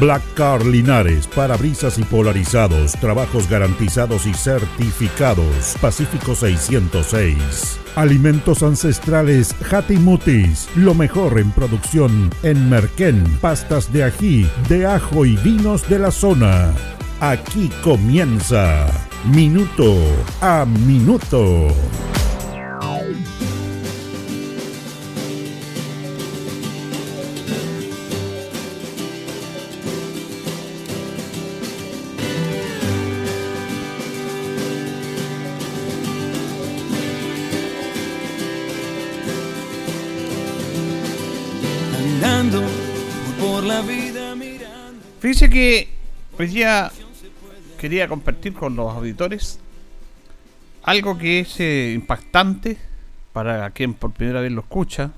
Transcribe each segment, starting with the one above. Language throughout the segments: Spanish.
Black Car Linares, parabrisas y polarizados, trabajos garantizados y certificados. Pacífico 606. Alimentos ancestrales Hatimutis, lo mejor en producción en Merquén, pastas de ají, de ajo y vinos de la zona. Aquí comienza Minuto a Minuto. Fíjese que hoy día quería compartir con los auditores algo que es eh, impactante para quien por primera vez lo escucha,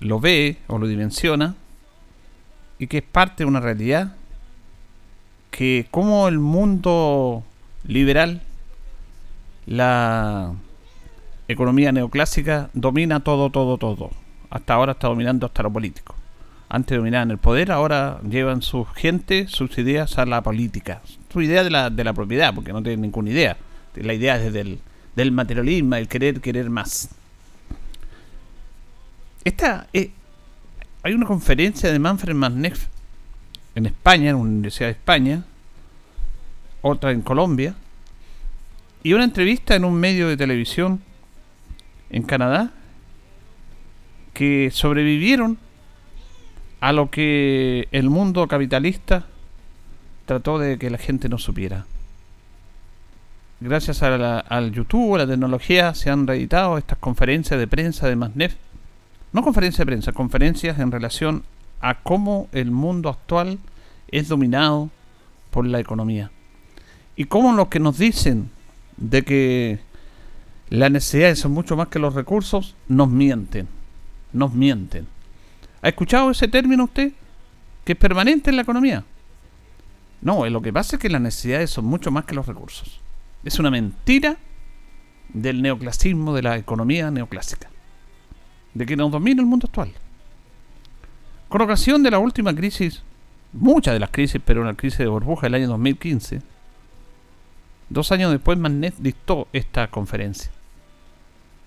lo ve o lo dimensiona y que es parte de una realidad que como el mundo liberal, la economía neoclásica domina todo, todo, todo. Hasta ahora está dominando hasta lo político antes dominaban el poder, ahora llevan su gente, sus ideas a la política. Su idea de la, de la propiedad, porque no tienen ninguna idea. La idea es del, del materialismo, el querer, querer más. Esta, eh, hay una conferencia de Manfred Manneff en España, en la Universidad de España, otra en Colombia, y una entrevista en un medio de televisión en Canadá que sobrevivieron a lo que el mundo capitalista trató de que la gente no supiera. Gracias a al YouTube, a la tecnología, se han reeditado estas conferencias de prensa de Masnef. No conferencias de prensa, conferencias en relación a cómo el mundo actual es dominado por la economía. Y cómo los que nos dicen de que las necesidades son mucho más que los recursos, nos mienten. Nos mienten. ¿Ha escuchado ese término usted? Que es permanente en la economía. No, lo que pasa es que las necesidades son mucho más que los recursos. Es una mentira del neoclasismo, de la economía neoclásica. De que nos domina el mundo actual. Con ocasión de la última crisis, muchas de las crisis, pero una crisis de burbuja del año 2015, dos años después Magnet dictó esta conferencia.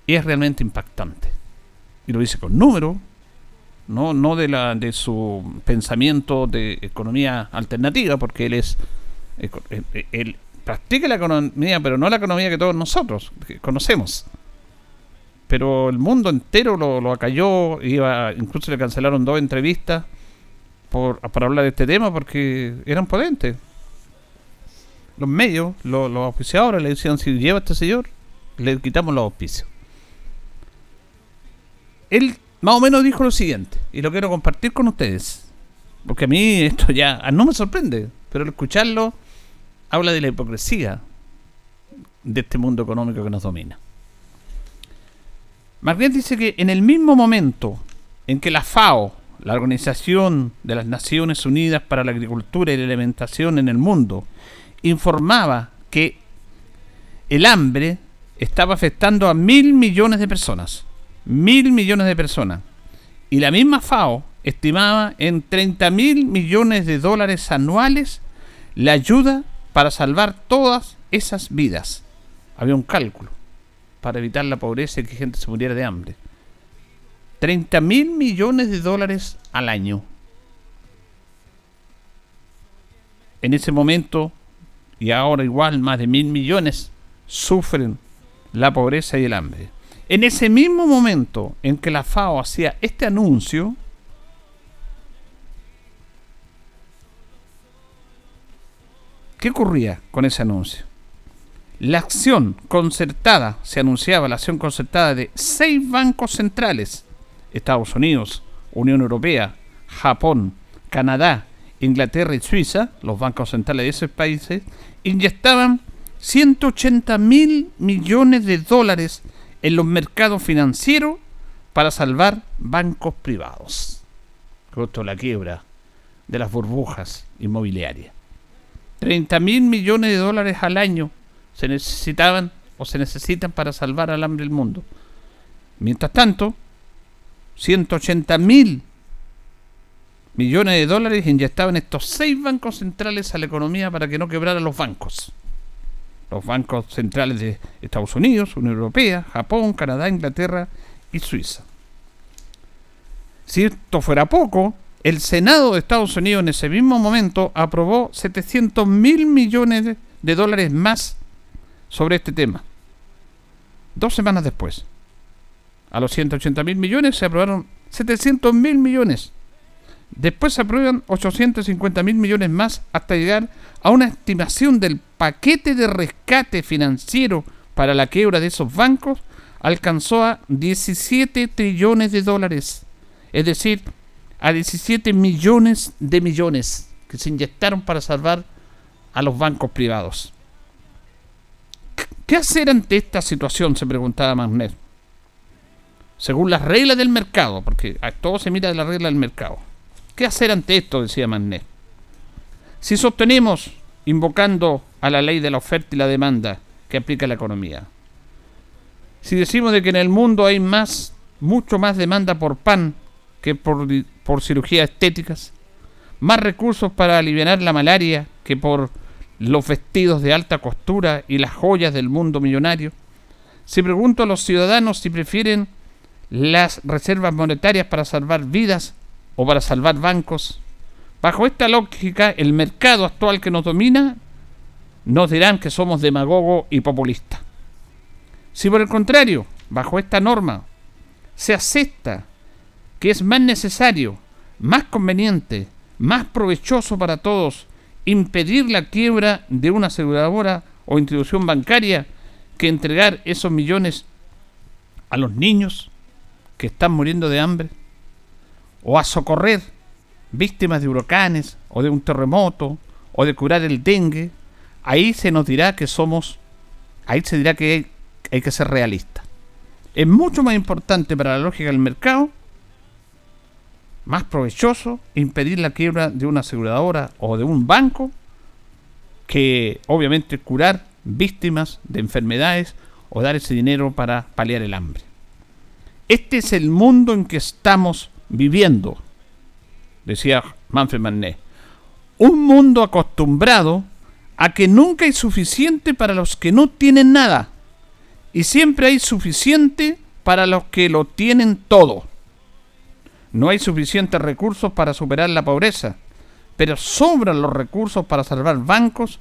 Y es realmente impactante. Y lo dice con números, no, no de, la, de su pensamiento de economía alternativa, porque él es él, practica la economía, pero no la economía que todos nosotros conocemos. Pero el mundo entero lo, lo acalló, iba, incluso le cancelaron dos entrevistas por, para hablar de este tema porque eran potentes. Los medios, los, los auspiciadores le decían, si lleva a este señor, le quitamos los auspicios. Él más o menos dijo lo siguiente, y lo quiero compartir con ustedes, porque a mí esto ya no me sorprende, pero al escucharlo habla de la hipocresía de este mundo económico que nos domina. Marguerite dice que en el mismo momento en que la FAO, la Organización de las Naciones Unidas para la Agricultura y la Alimentación en el mundo, informaba que el hambre estaba afectando a mil millones de personas mil millones de personas. Y la misma FAO estimaba en 30 mil millones de dólares anuales la ayuda para salvar todas esas vidas. Había un cálculo para evitar la pobreza y que gente se muriera de hambre. 30 mil millones de dólares al año. En ese momento, y ahora igual, más de mil millones sufren la pobreza y el hambre. En ese mismo momento en que la FAO hacía este anuncio, ¿qué ocurría con ese anuncio? La acción concertada, se anunciaba la acción concertada de seis bancos centrales, Estados Unidos, Unión Europea, Japón, Canadá, Inglaterra y Suiza, los bancos centrales de esos países, inyectaban 180 mil millones de dólares en los mercados financieros para salvar bancos privados. Justo la quiebra de las burbujas inmobiliarias. 30 mil millones de dólares al año se necesitaban o se necesitan para salvar al hambre del mundo. Mientras tanto, 180 mil millones de dólares inyectaban estos seis bancos centrales a la economía para que no quebraran los bancos. Los bancos centrales de Estados Unidos, Unión Europea, Japón, Canadá, Inglaterra y Suiza. Si esto fuera poco, el Senado de Estados Unidos en ese mismo momento aprobó 700 mil millones de dólares más sobre este tema. Dos semanas después. A los 180 mil millones se aprobaron 700 mil millones. Después se aprueban 850 mil millones más hasta llegar a una estimación del paquete de rescate financiero para la quiebra de esos bancos alcanzó a 17 trillones de dólares. Es decir, a 17 millones de millones que se inyectaron para salvar a los bancos privados. ¿Qué hacer ante esta situación? se preguntaba Magnet. Según las reglas del mercado, porque a todo se mira de la regla del mercado. ¿Qué hacer ante esto? decía Magnet. Si sostenemos, invocando a la ley de la oferta y la demanda que aplica la economía, si decimos de que en el mundo hay más, mucho más demanda por pan que por, por cirugías estéticas, más recursos para aliviar la malaria que por los vestidos de alta costura y las joyas del mundo millonario. Si pregunto a los ciudadanos si prefieren las reservas monetarias para salvar vidas o para salvar bancos, bajo esta lógica el mercado actual que nos domina nos dirán que somos demagogo y populista. Si por el contrario, bajo esta norma, se acepta que es más necesario, más conveniente, más provechoso para todos impedir la quiebra de una aseguradora o institución bancaria que entregar esos millones a los niños que están muriendo de hambre o a socorrer víctimas de huracanes o de un terremoto o de curar el dengue, ahí se nos dirá que somos, ahí se dirá que hay, que ser realista. Es mucho más importante para la lógica del mercado más provechoso impedir la quiebra de una aseguradora o de un banco que obviamente curar víctimas de enfermedades o dar ese dinero para paliar el hambre. Este es el mundo en que estamos viviendo, decía Manfred Mannet. Un mundo acostumbrado a que nunca hay suficiente para los que no tienen nada y siempre hay suficiente para los que lo tienen todo. No hay suficientes recursos para superar la pobreza, pero sobran los recursos para salvar bancos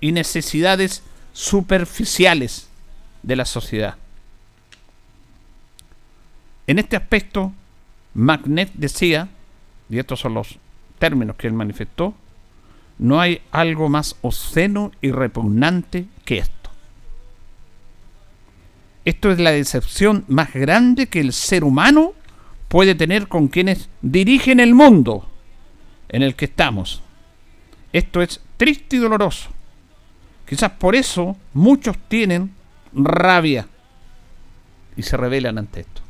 y necesidades superficiales de la sociedad. En este aspecto, Magnet decía, y estos son los términos que él manifestó, no hay algo más obsceno y repugnante que esto. Esto es la decepción más grande que el ser humano puede tener con quienes dirigen el mundo en el que estamos. Esto es triste y doloroso. Quizás por eso muchos tienen rabia y se rebelan ante esto.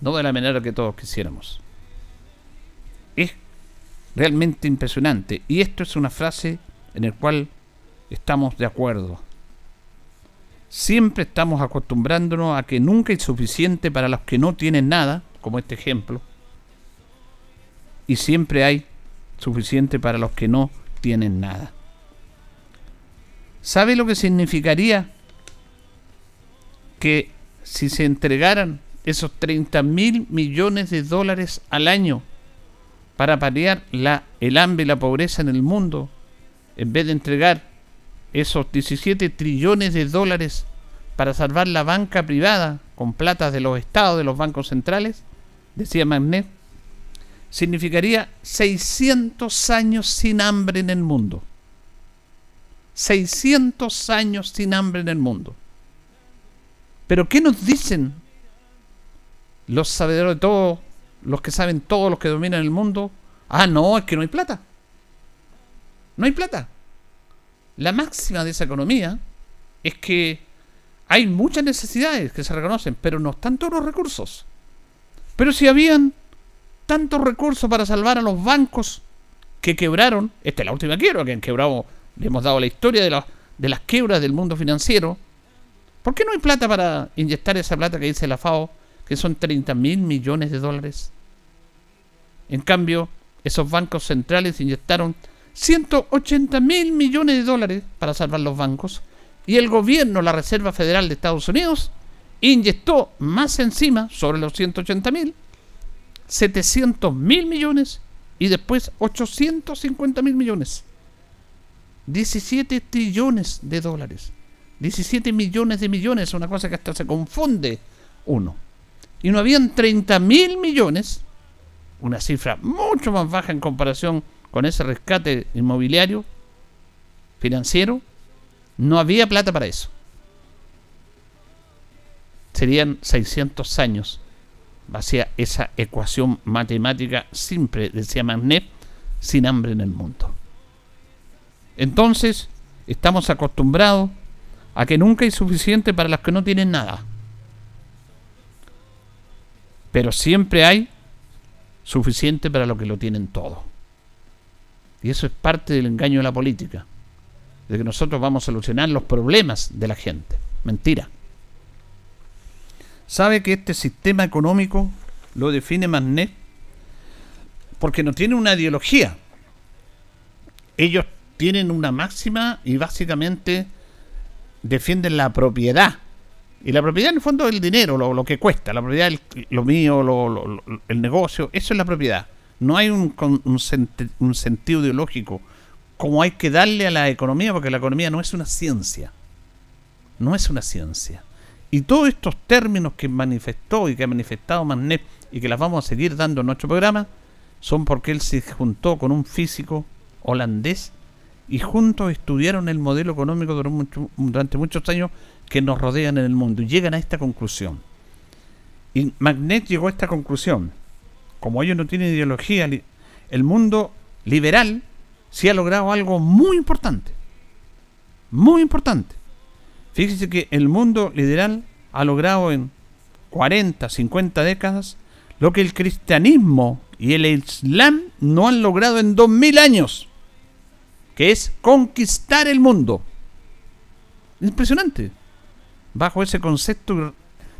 No de la manera que todos quisiéramos. Es realmente impresionante. Y esto es una frase en la cual estamos de acuerdo. Siempre estamos acostumbrándonos a que nunca hay suficiente para los que no tienen nada como este ejemplo, y siempre hay suficiente para los que no tienen nada. ¿Sabe lo que significaría que si se entregaran esos 30 mil millones de dólares al año para paliar el hambre y la pobreza en el mundo, en vez de entregar esos 17 trillones de dólares para salvar la banca privada con plata de los estados, de los bancos centrales, decía Magnet, significaría 600 años sin hambre en el mundo. 600 años sin hambre en el mundo. Pero ¿qué nos dicen los sabedores de todo, los que saben todo, los que dominan el mundo, Ah, no, es que no hay plata. No hay plata. La máxima de esa economía es que hay muchas necesidades que se reconocen, pero no están todos los recursos. Pero si habían tantos recursos para salvar a los bancos que quebraron, esta es la última quiebra que han quebrado, le hemos dado la historia de, de las quiebras del mundo financiero, ¿por qué no hay plata para inyectar esa plata que dice la FAO, que son 30 mil millones de dólares? En cambio, esos bancos centrales inyectaron 180 mil millones de dólares para salvar los bancos y el gobierno, la Reserva Federal de Estados Unidos, inyectó más encima, sobre los 180 mil, 700 mil millones y después 850 mil millones. 17 trillones de dólares. 17 millones de millones, una cosa que hasta se confunde uno. Y no habían 30 mil millones, una cifra mucho más baja en comparación con ese rescate inmobiliario, financiero, no había plata para eso. Serían 600 años. Vacía esa ecuación matemática simple, decía Magnet, sin hambre en el mundo. Entonces, estamos acostumbrados a que nunca hay suficiente para los que no tienen nada. Pero siempre hay suficiente para los que lo tienen todo. Y eso es parte del engaño de la política de que nosotros vamos a solucionar los problemas de la gente. Mentira. ¿Sabe que este sistema económico lo define Magnet? Porque no tiene una ideología. Ellos tienen una máxima y básicamente defienden la propiedad. Y la propiedad en el fondo es el dinero, lo, que cuesta. La propiedad, lo mío, el negocio, eso es la propiedad. No hay un, un sentido ideológico como hay que darle a la economía, porque la economía no es una ciencia. No es una ciencia. Y todos estos términos que manifestó y que ha manifestado Mannet y que las vamos a seguir dando en nuestro programa, son porque él se juntó con un físico holandés y juntos estudiaron el modelo económico durante muchos años que nos rodean en el mundo y llegan a esta conclusión. Y Magnet llegó a esta conclusión. Como ellos no tienen ideología, el mundo liberal sí ha logrado algo muy importante. Muy importante. Fíjese que el mundo liberal ha logrado en 40, 50 décadas lo que el cristianismo y el islam no han logrado en 2000 años, que es conquistar el mundo. Impresionante. Bajo ese concepto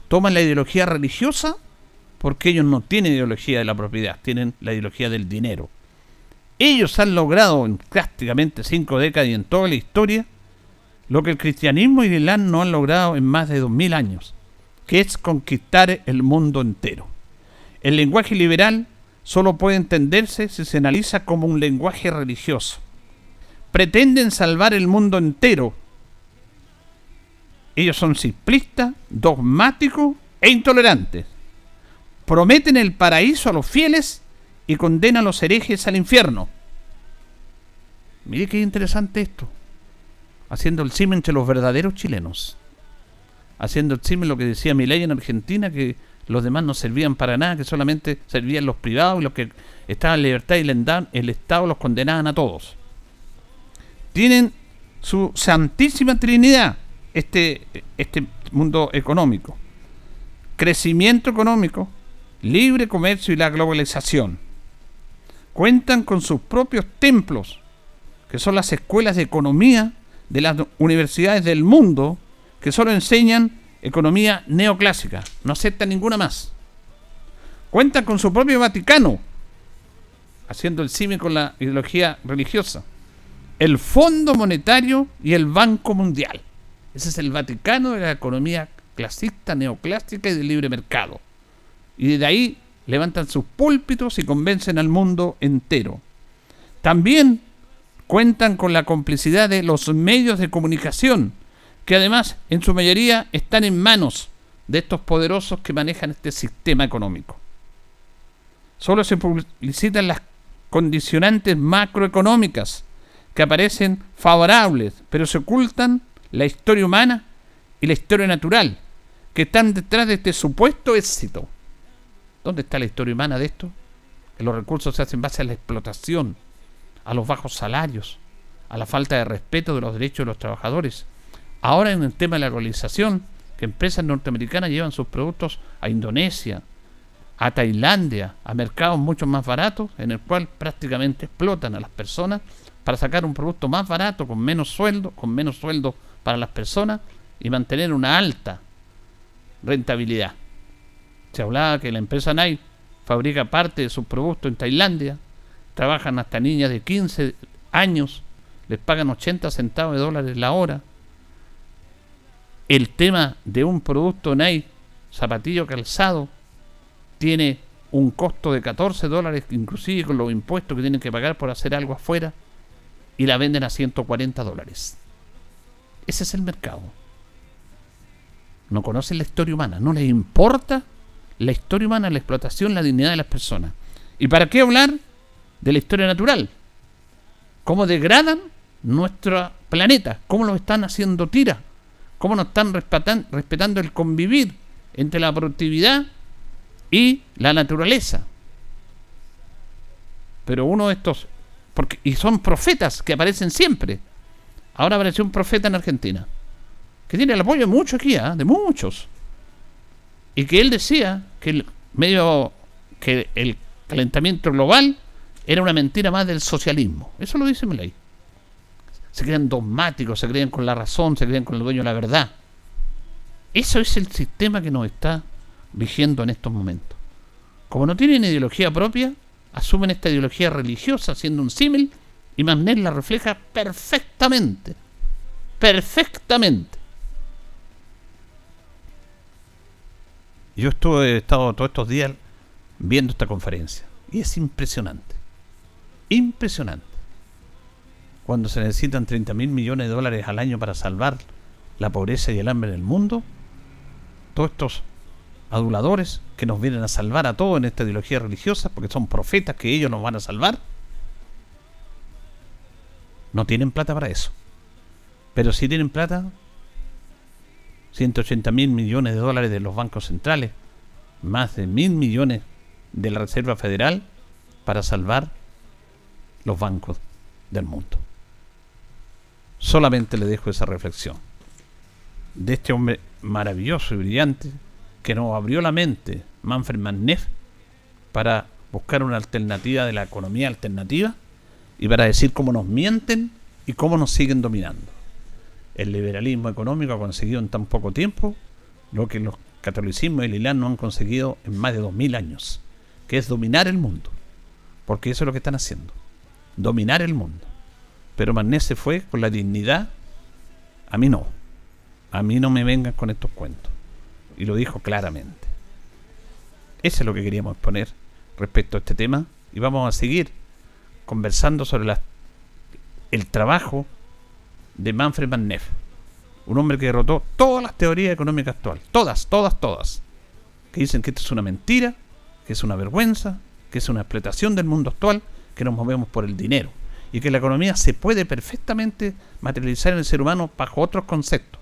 toman la ideología religiosa porque ellos no tienen ideología de la propiedad, tienen la ideología del dinero. Ellos han logrado en prácticamente cinco décadas y en toda la historia lo que el cristianismo y el islam no han logrado en más de dos mil años, que es conquistar el mundo entero. El lenguaje liberal solo puede entenderse si se analiza como un lenguaje religioso. Pretenden salvar el mundo entero. Ellos son simplistas, dogmáticos e intolerantes. Prometen el paraíso a los fieles y condena a los herejes al infierno. Mire qué interesante esto. Haciendo el cime entre los verdaderos chilenos. Haciendo el cime lo que decía mi ley en Argentina, que los demás no servían para nada, que solamente servían los privados y los que estaban en libertad y el Estado los condenaban a todos. Tienen su santísima trinidad, este, este mundo económico. Crecimiento económico, libre comercio y la globalización cuentan con sus propios templos, que son las escuelas de economía de las universidades del mundo, que solo enseñan economía neoclásica, no aceptan ninguna más. Cuentan con su propio Vaticano, haciendo el cine con la ideología religiosa, el Fondo Monetario y el Banco Mundial. Ese es el Vaticano de la economía clasista, neoclásica y de libre mercado. Y de ahí levantan sus púlpitos y convencen al mundo entero. También cuentan con la complicidad de los medios de comunicación, que además en su mayoría están en manos de estos poderosos que manejan este sistema económico. Solo se publicitan las condicionantes macroeconómicas que aparecen favorables, pero se ocultan la historia humana y la historia natural que están detrás de este supuesto éxito. ¿Dónde está la historia humana de esto? que los recursos se hacen en base a la explotación, a los bajos salarios, a la falta de respeto de los derechos de los trabajadores. Ahora en el tema de la globalización, que empresas norteamericanas llevan sus productos a Indonesia, a Tailandia, a mercados mucho más baratos, en el cual prácticamente explotan a las personas para sacar un producto más barato, con menos sueldo, con menos sueldo para las personas y mantener una alta rentabilidad. Se hablaba que la empresa Nike fabrica parte de sus productos en Tailandia, trabajan hasta niñas de 15 años, les pagan 80 centavos de dólares la hora. El tema de un producto Nike, zapatillo calzado, tiene un costo de 14 dólares, inclusive con los impuestos que tienen que pagar por hacer algo afuera, y la venden a 140 dólares. Ese es el mercado. No conocen la historia humana, no les importa la historia humana, la explotación, la dignidad de las personas. ¿Y para qué hablar de la historia natural? ¿Cómo degradan nuestro planeta? ¿Cómo lo están haciendo tira? ¿Cómo nos están respetando el convivir entre la productividad y la naturaleza? Pero uno de estos, porque, y son profetas que aparecen siempre. Ahora apareció un profeta en Argentina que tiene el apoyo de muchos aquí, ¿ah? de muchos. Y que él decía que el medio que el calentamiento global era una mentira más del socialismo. Eso lo dice ley. Se creen dogmáticos, se creen con la razón, se creen con el dueño de la verdad. Eso es el sistema que nos está rigiendo en estos momentos. Como no tienen ideología propia, asumen esta ideología religiosa siendo un símil y Magnet la refleja perfectamente. Perfectamente. Yo estuve, he estado todos estos días viendo esta conferencia y es impresionante. Impresionante. Cuando se necesitan 30 mil millones de dólares al año para salvar la pobreza y el hambre en el mundo, todos estos aduladores que nos vienen a salvar a todos en esta ideología religiosa, porque son profetas que ellos nos van a salvar, no tienen plata para eso. Pero si tienen plata 180 mil millones de dólares de los bancos centrales, más de mil millones de la Reserva Federal para salvar los bancos del mundo. Solamente le dejo esa reflexión de este hombre maravilloso y brillante que nos abrió la mente, Manfred Manneff, para buscar una alternativa de la economía alternativa y para decir cómo nos mienten y cómo nos siguen dominando el liberalismo económico ha conseguido en tan poco tiempo lo que los catolicismos y el Islam no han conseguido en más de dos mil años, que es dominar el mundo. Porque eso es lo que están haciendo, dominar el mundo. Pero Magnés se fue con la dignidad, a mí no, a mí no me vengan con estos cuentos. Y lo dijo claramente. Eso es lo que queríamos exponer respecto a este tema y vamos a seguir conversando sobre el trabajo de Manfred Van Neff. Un hombre que derrotó todas las teorías económicas actuales. Todas, todas, todas. Que dicen que esto es una mentira, que es una vergüenza, que es una explotación del mundo actual, que nos movemos por el dinero. Y que la economía se puede perfectamente materializar en el ser humano bajo otros conceptos.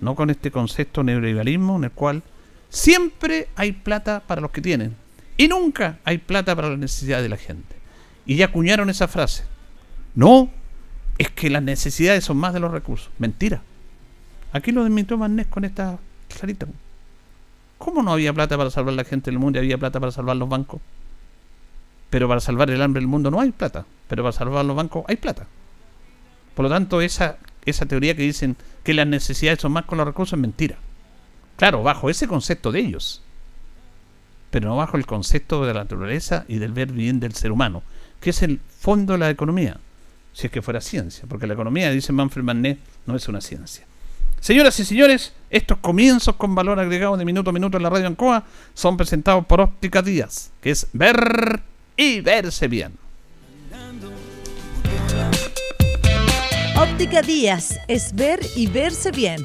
No con este concepto neoliberalismo en el cual siempre hay plata para los que tienen. Y nunca hay plata para la necesidad de la gente. Y ya acuñaron esa frase. No, es que las necesidades son más de los recursos. Mentira. Aquí lo desmintió Manés con esta clarita. ¿Cómo no había plata para salvar la gente del mundo y había plata para salvar los bancos? Pero para salvar el hambre del mundo no hay plata. Pero para salvar los bancos hay plata. Por lo tanto, esa, esa teoría que dicen que las necesidades son más con los recursos es mentira. Claro, bajo ese concepto de ellos. Pero no bajo el concepto de la naturaleza y del ver bien del ser humano, que es el fondo de la economía si es que fuera ciencia, porque la economía, dice Manfred Mannet, no es una ciencia. Señoras y señores, estos comienzos con valor agregado de minuto a minuto en la radio Ancoa son presentados por Óptica Díaz, que es ver y verse bien. Óptica Díaz es ver y verse bien.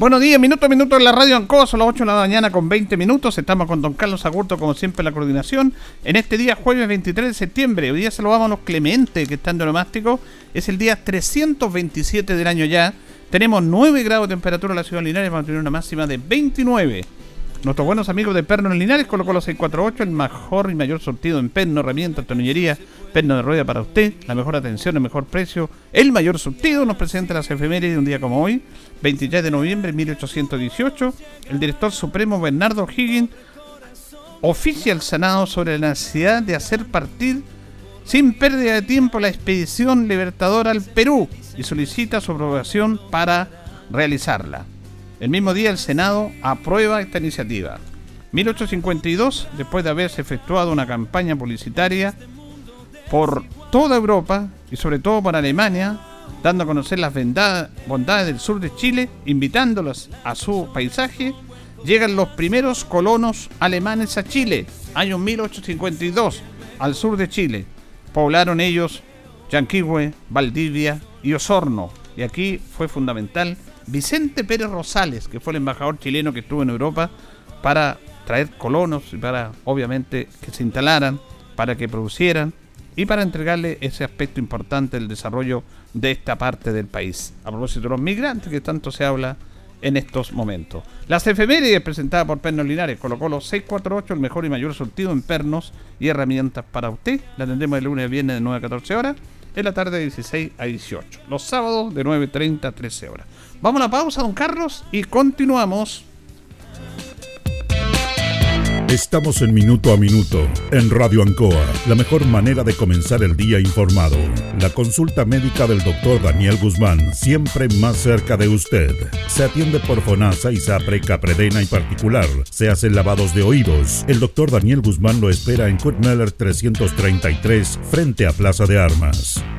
Buenos días, minuto a minuto en la radio Ancoa, son las 8 de la mañana con 20 minutos. Estamos con don Carlos Agurto, como siempre, en la coordinación. En este día, jueves 23 de septiembre, hoy día saludamos a los Clemente, que están de nomástico. Es el día 327 del año ya. Tenemos 9 grados de temperatura en la ciudad de Linares, vamos a tener una máxima de 29. Nuestros buenos amigos de Perno en Linares colocó los 648, el mejor y mayor sortido en perno, herramientas, tornillería, perno de rueda para usted, la mejor atención, el mejor precio, el mayor surtido. Nos presenta las efemérides de un día como hoy, 23 de noviembre de 1818. El director supremo Bernardo Higgins oficia al Senado sobre la necesidad de hacer partir sin pérdida de tiempo la expedición libertadora al Perú y solicita su aprobación para realizarla. El mismo día el Senado aprueba esta iniciativa. 1852, después de haberse efectuado una campaña publicitaria por toda Europa y sobre todo por Alemania, dando a conocer las bondades del sur de Chile, invitándolas a su paisaje, llegan los primeros colonos alemanes a Chile, año 1852, al sur de Chile. Poblaron ellos Yanquihue, Valdivia y Osorno. Y aquí fue fundamental Vicente Pérez Rosales, que fue el embajador chileno que estuvo en Europa para traer colonos y para, obviamente, que se instalaran, para que producieran y para entregarle ese aspecto importante del desarrollo de esta parte del país. A propósito de los migrantes que tanto se habla en estos momentos. Las efemérides presentadas por Pernos Linares colocó los 648, el mejor y mayor surtido en pernos y herramientas para usted. La tendremos de lunes viernes de 9 a 14 horas, en la tarde de 16 a 18. Los sábados de 9.30 a 13 horas. Vamos a la pausa, don Carlos, y continuamos. Estamos en Minuto a Minuto, en Radio Ancoa, la mejor manera de comenzar el día informado. La consulta médica del doctor Daniel Guzmán, siempre más cerca de usted. Se atiende por FONASA, ISAPRE, CAPREDENA y particular. Se hacen lavados de oídos. El doctor Daniel Guzmán lo espera en Kurt 333, frente a Plaza de Armas.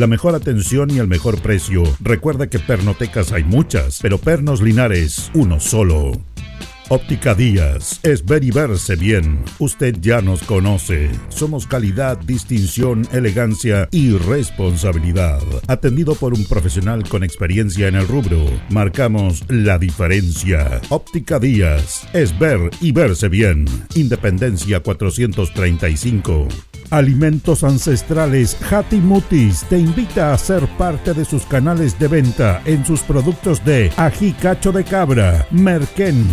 La mejor atención y el mejor precio. Recuerda que pernotecas hay muchas, pero Pernos Linares, uno solo. Óptica Díaz es ver y verse bien. Usted ya nos conoce. Somos calidad, distinción, elegancia y responsabilidad. Atendido por un profesional con experiencia en el rubro, marcamos la diferencia. Óptica Díaz es ver y verse bien. Independencia 435. Alimentos Ancestrales Mutis te invita a ser parte de sus canales de venta en sus productos de ají cacho de cabra, merquén,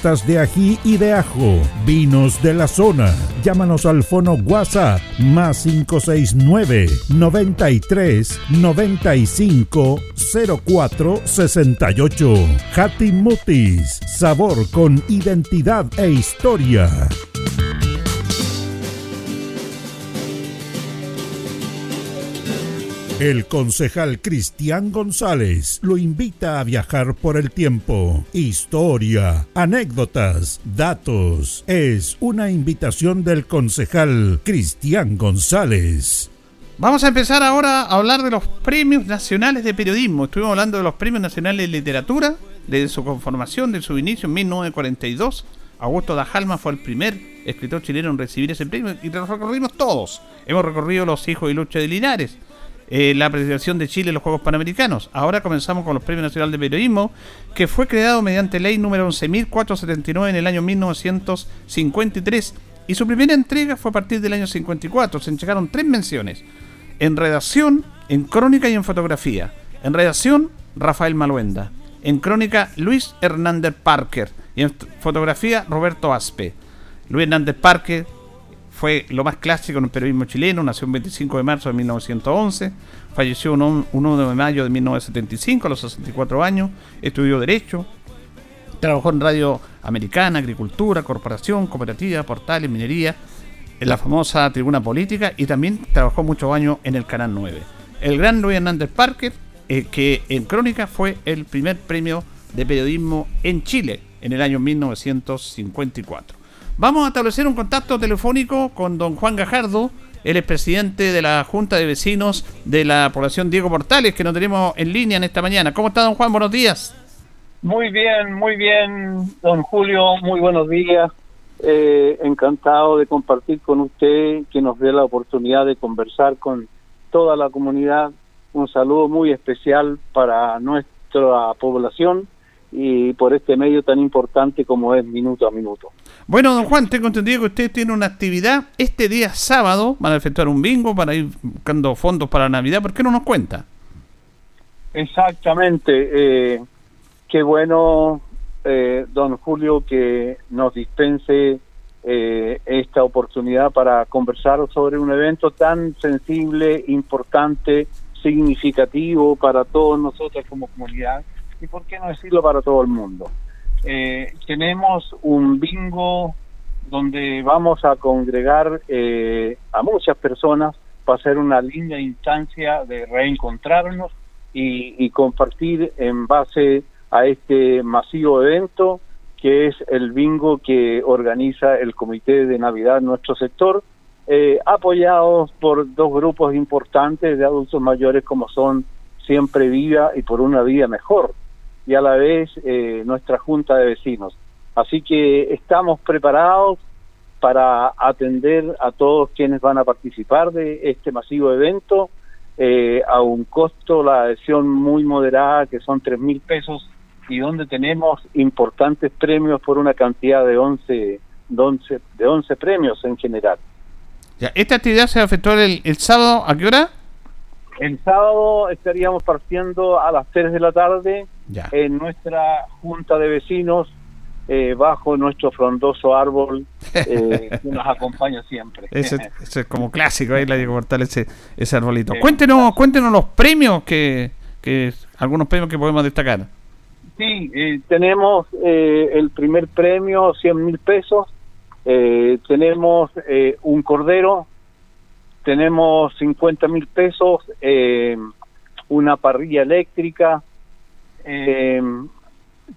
de ají y de ajo, vinos de la zona. Llámanos al fono WhatsApp más 569 93 95 04 68. Mutis, sabor con identidad e historia. El concejal Cristian González lo invita a viajar por el tiempo. Historia, anécdotas, datos. Es una invitación del concejal Cristian González. Vamos a empezar ahora a hablar de los premios nacionales de periodismo. Estuvimos hablando de los premios nacionales de literatura, de su conformación, de su inicio en 1942. Augusto Dajalma fue el primer escritor chileno en recibir ese premio y lo recorrimos todos. Hemos recorrido Los Hijos y Lucha de Linares, eh, la presentación de Chile en los Juegos Panamericanos. Ahora comenzamos con los Premios Nacional de Periodismo, que fue creado mediante ley número 11.479 en el año 1953 y su primera entrega fue a partir del año 54. Se entregaron tres menciones, en redacción, en crónica y en fotografía. En redacción, Rafael Maluenda. En crónica, Luis Hernández Parker. Y en fotografía, Roberto Aspe. Luis Hernández Parker fue lo más clásico en el periodismo chileno, nació el 25 de marzo de 1911, falleció un 1 de mayo de 1975 a los 64 años, estudió Derecho, trabajó en Radio Americana, Agricultura, Corporación, Cooperativa, Portales, Minería, en la famosa Tribuna Política y también trabajó muchos años en el Canal 9. El gran Luis Hernández Parker, eh, que en Crónica fue el primer premio de periodismo en Chile en el año 1954. Vamos a establecer un contacto telefónico con don Juan Gajardo, el expresidente de la Junta de Vecinos de la población Diego Portales, que nos tenemos en línea en esta mañana. ¿Cómo está, don Juan? Buenos días. Muy bien, muy bien, don Julio, muy buenos días. Eh, encantado de compartir con usted, que nos dé la oportunidad de conversar con toda la comunidad. Un saludo muy especial para nuestra población y por este medio tan importante como es Minuto a Minuto. Bueno, don Juan, tengo entendido que usted tiene una actividad este día sábado, van a efectuar un bingo para ir buscando fondos para Navidad, ¿por qué no nos cuenta? Exactamente, eh, qué bueno, eh, don Julio, que nos dispense eh, esta oportunidad para conversar sobre un evento tan sensible, importante, significativo para todos nosotros como comunidad y por qué no decirlo para todo el mundo. Eh, tenemos un bingo donde vamos a congregar eh, a muchas personas para hacer una linda instancia de reencontrarnos y, compartir en base a este masivo evento que es el bingo que organiza el Comité de Navidad en nuestro sector, eh, apoyados por dos grupos importantes de adultos mayores como son Siempre Viva y Por una Vida Mejor y a la vez eh, nuestra junta de vecinos. Así que estamos preparados para atender a todos quienes van a participar de este masivo evento eh, a un costo, la adhesión muy moderada, que son tres mil pesos, y donde tenemos importantes premios por una cantidad de 11, de 11, de 11 premios en general. Ya, ¿Esta actividad se va a efectuar el, el sábado a qué hora? El sábado estaríamos partiendo a las 3 de la tarde en nuestra junta de vecinos eh, bajo nuestro frondoso árbol eh, que nos acompaña siempre. Ese, es como clásico, ahí la Diego Portal, ese, ese arbolito. cuéntenos, cuéntenos los premios que, que, algunos premios que podemos destacar. Sí, eh, tenemos el primer premio, 100 mil pesos. tenemos un cordero tenemos 50 mil pesos, eh, una parrilla eléctrica, eh,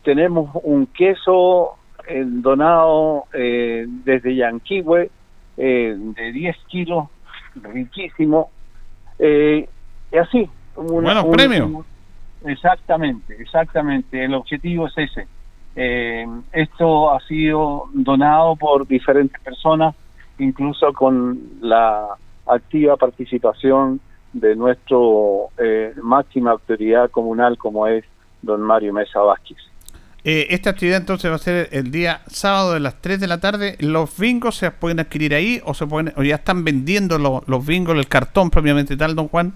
tenemos un queso eh, donado desde Yanquihue de 10 kilos, riquísimo, y así. Buenos premios. Exactamente, exactamente, el objetivo es ese. esto ha sido donado por diferentes personas, incluso con la activa participación de nuestro eh, máxima autoridad comunal como es don Mario Mesa Vázquez. Eh, esta actividad entonces va a ser el día sábado de las 3 de la tarde. ¿Los bingos se pueden adquirir ahí o se pueden o ya están vendiendo los bingos, el cartón propiamente tal, don Juan?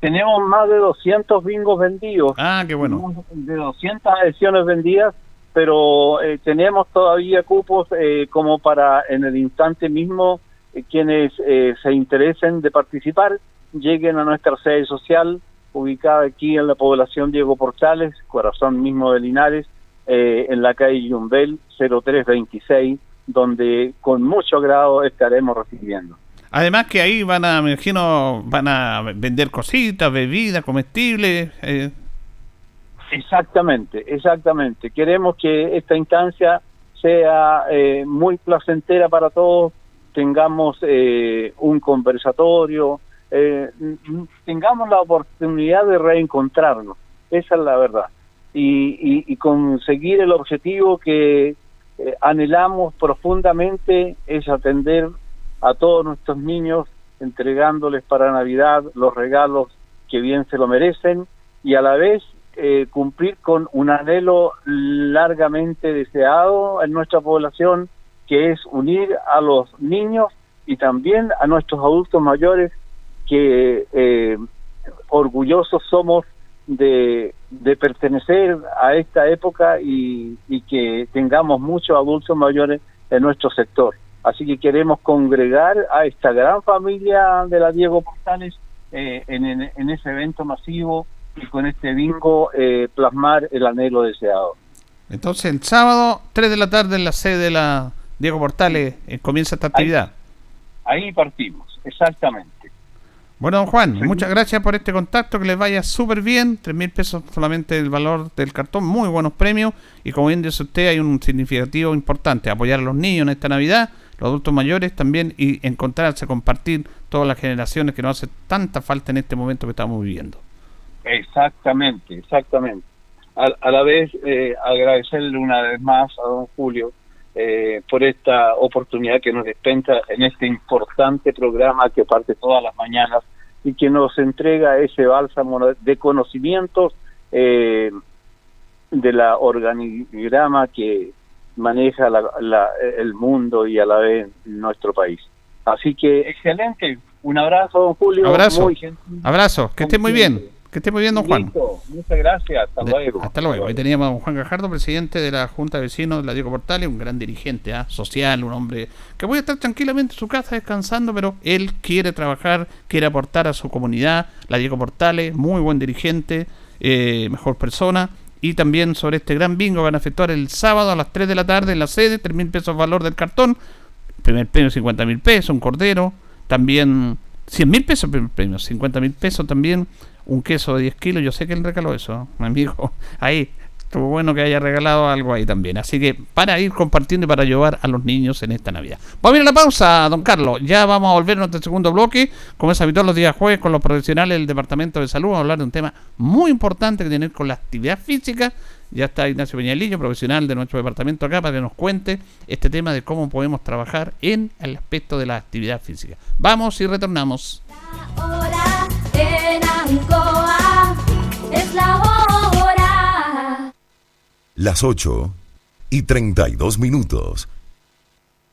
Tenemos más de 200 bingos vendidos. Ah, qué bueno. De 200 ediciones vendidas, pero eh, tenemos todavía cupos como para en el instante mismo quienes eh, se interesen de participar lleguen a nuestra sede social ubicada aquí en la población Diego Portales, corazón mismo de Linares, eh, en la calle Yumbel 0326, donde con mucho agrado estaremos recibiendo. Además que ahí van a, me imagino, van a vender cositas, bebidas, comestibles. Eh. Exactamente, exactamente. Queremos que esta instancia sea muy placentera para todos, tengamos eh, un conversatorio, eh, tengamos la oportunidad de reencontrarnos, esa es la verdad, y, conseguir el objetivo que eh, anhelamos profundamente es atender a todos nuestros niños, entregándoles para Navidad los regalos que bien se lo merecen y a la vez cumplir con un anhelo largamente deseado en nuestra población que es unir a los niños y también a nuestros adultos mayores que eh, orgullosos somos de, pertenecer a esta época y, que tengamos muchos adultos mayores en nuestro sector. Así que queremos congregar a esta gran familia de la Diego Portales eh, en, ese evento masivo y con este bingo eh, plasmar el anhelo deseado. Entonces, el sábado, 3 de la tarde, en la sede de la Diego Portales, eh, comienza esta actividad. Ahí, partimos, exactamente. Bueno, don Juan, muchas gracias por este contacto, que les vaya súper bien, tres mil pesos solamente el valor del cartón, muy buenos premios. Y como bien dice usted hay un significativo importante, apoyar a los niños en esta Navidad, los adultos mayores también y encontrarse, compartir todas las generaciones que nos hace tanta falta en este momento que estamos viviendo. Exactamente, exactamente. A, la vez eh, agradecerle una vez más a don Julio eh, por esta oportunidad que nos dispensa en este importante programa que parte todas las mañanas y que nos entrega ese bálsamo de conocimientos eh, de la organigrama que maneja el mundo y a la vez nuestro país. Así que excelente. Un abrazo, don Julio. Abrazo. Abrazo. Que esté muy bien. Que esté muy bien, don Juan. Muchas gracias. Hasta luego. Hasta luego. Ahí teníamos a don Juan Gajardo, presidente de la Junta de Vecinos de la Diego Portales, un gran dirigente ¿ah? social, un hombre que puede estar tranquilamente en su casa descansando, pero él quiere trabajar, quiere aportar a su comunidad. La Diego Portales, muy buen dirigente, eh, mejor persona. Y también sobre este gran bingo van a efectuar el sábado a las 3 de la tarde en la sede, 3 mil pesos valor del cartón. Primer premio 50 mil pesos, un cordero. También 100 mil pesos primer premio, 50 mil pesos también un queso de 10 kilos. Yo sé que él regaló eso, mi amigo. Ahí, estuvo bueno que haya regalado algo ahí también. Así que para ir compartiendo y para ayudar a los niños en esta Navidad. Vamos a ir a la pausa, don Carlos. Ya vamos a volver a nuestro segundo bloque, como es habitual los días jueves, con los profesionales del Departamento de Salud. Vamos a hablar de un tema muy importante que tiene que ver con la actividad física. Ya está Ignacio Peñalillo, profesional de nuestro departamento acá, para que nos cuente este tema de cómo podemos trabajar en el aspecto de la actividad física. Vamos y retornamos. es la hora. Las 8 y 32 minutos.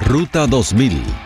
Ruta 2000.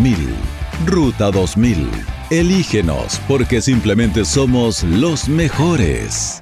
Ruta 2000. Elígenos porque simplemente somos los mejores.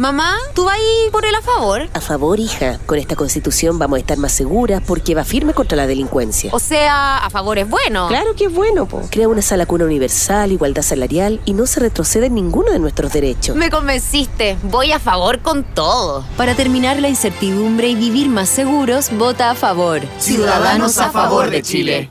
Mamá, ¿tú vas ahí por el a favor? A favor, hija. Con esta constitución vamos a estar más seguras porque va firme contra la delincuencia. O sea, a favor es bueno. Claro que es bueno, po. Crea una sala cuna universal, igualdad salarial y no se retrocede en ninguno de nuestros derechos. Me convenciste. Voy a favor con todo. Para terminar la incertidumbre y vivir más seguros, vota a favor. Ciudadanos a favor de Chile.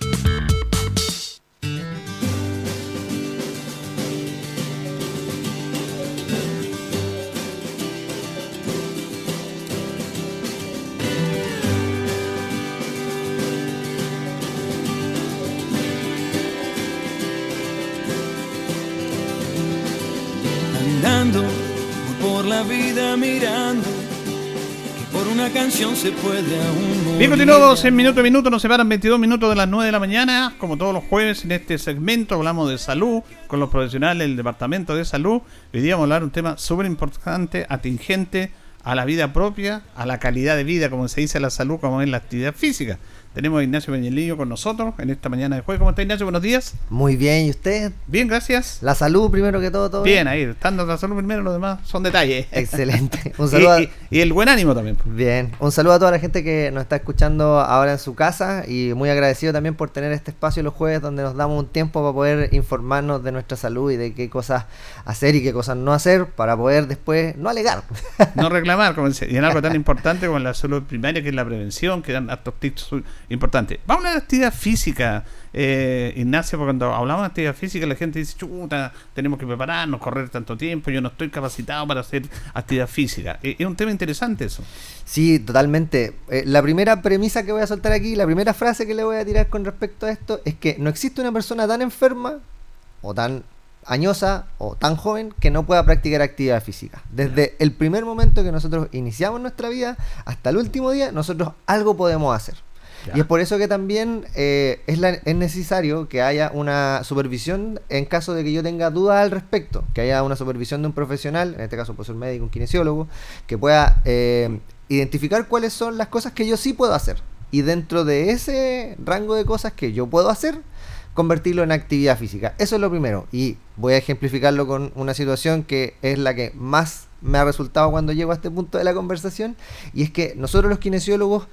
Se puede aún. Bien, continuamos en minuto a minuto, nos separan 22 minutos de las 9 de la mañana, como todos los jueves en este segmento hablamos de salud con los profesionales del Departamento de Salud. Hoy día vamos a hablar de un tema súper importante, atingente a la vida propia, a la calidad de vida, como se dice, a la salud, como es la actividad física. Tenemos a Ignacio Peñalillo con nosotros en esta mañana de jueves. ¿Cómo está Ignacio? Buenos días. Muy bien, ¿y usted? Bien, gracias. La salud primero que todo, todo Bien, ahí, estando la salud primero, los demás son detalles. Excelente. Un saludo y, a- y- y el buen ánimo también. Bien, un saludo a toda la gente que nos está escuchando ahora en su casa y muy agradecido también por tener este espacio los jueves donde nos damos un tiempo para poder informarnos de nuestra salud y de qué cosas hacer y qué cosas no hacer para poder después no alegar. No reclamar, como dice, y en algo tan importante como la salud primaria, que es la prevención, que dan hartos tips importantes. Vamos a de actividad física, eh, Ignacio, porque cuando hablamos de actividad física la gente dice, chuta, tenemos que prepararnos, correr tanto tiempo, yo no estoy capacitado para hacer actividad física. Eh, es un tema interesante eso. Sí, totalmente. Eh, la primera premisa que voy a soltar aquí, la primera frase que le voy a tirar con respecto a esto es que no existe una persona tan enferma o tan añosa o tan joven que no pueda practicar actividad física. Desde el primer momento que nosotros iniciamos nuestra vida hasta el último día, nosotros algo podemos hacer. Y es por eso que también eh, es, necesario que haya una supervisión en caso de que yo tenga dudas al respecto, que haya una supervisión de un profesional, en este caso un médico, un kinesiólogo, que pueda eh, identificar cuáles son las cosas que yo sí puedo hacer. Y dentro de ese rango de cosas que yo puedo hacer, convertirlo en actividad física. Eso es lo primero. Y voy a ejemplificarlo con una situación que es la que más me ha resultado cuando llego a este punto de la conversación. Y es que nosotros los kinesiólogos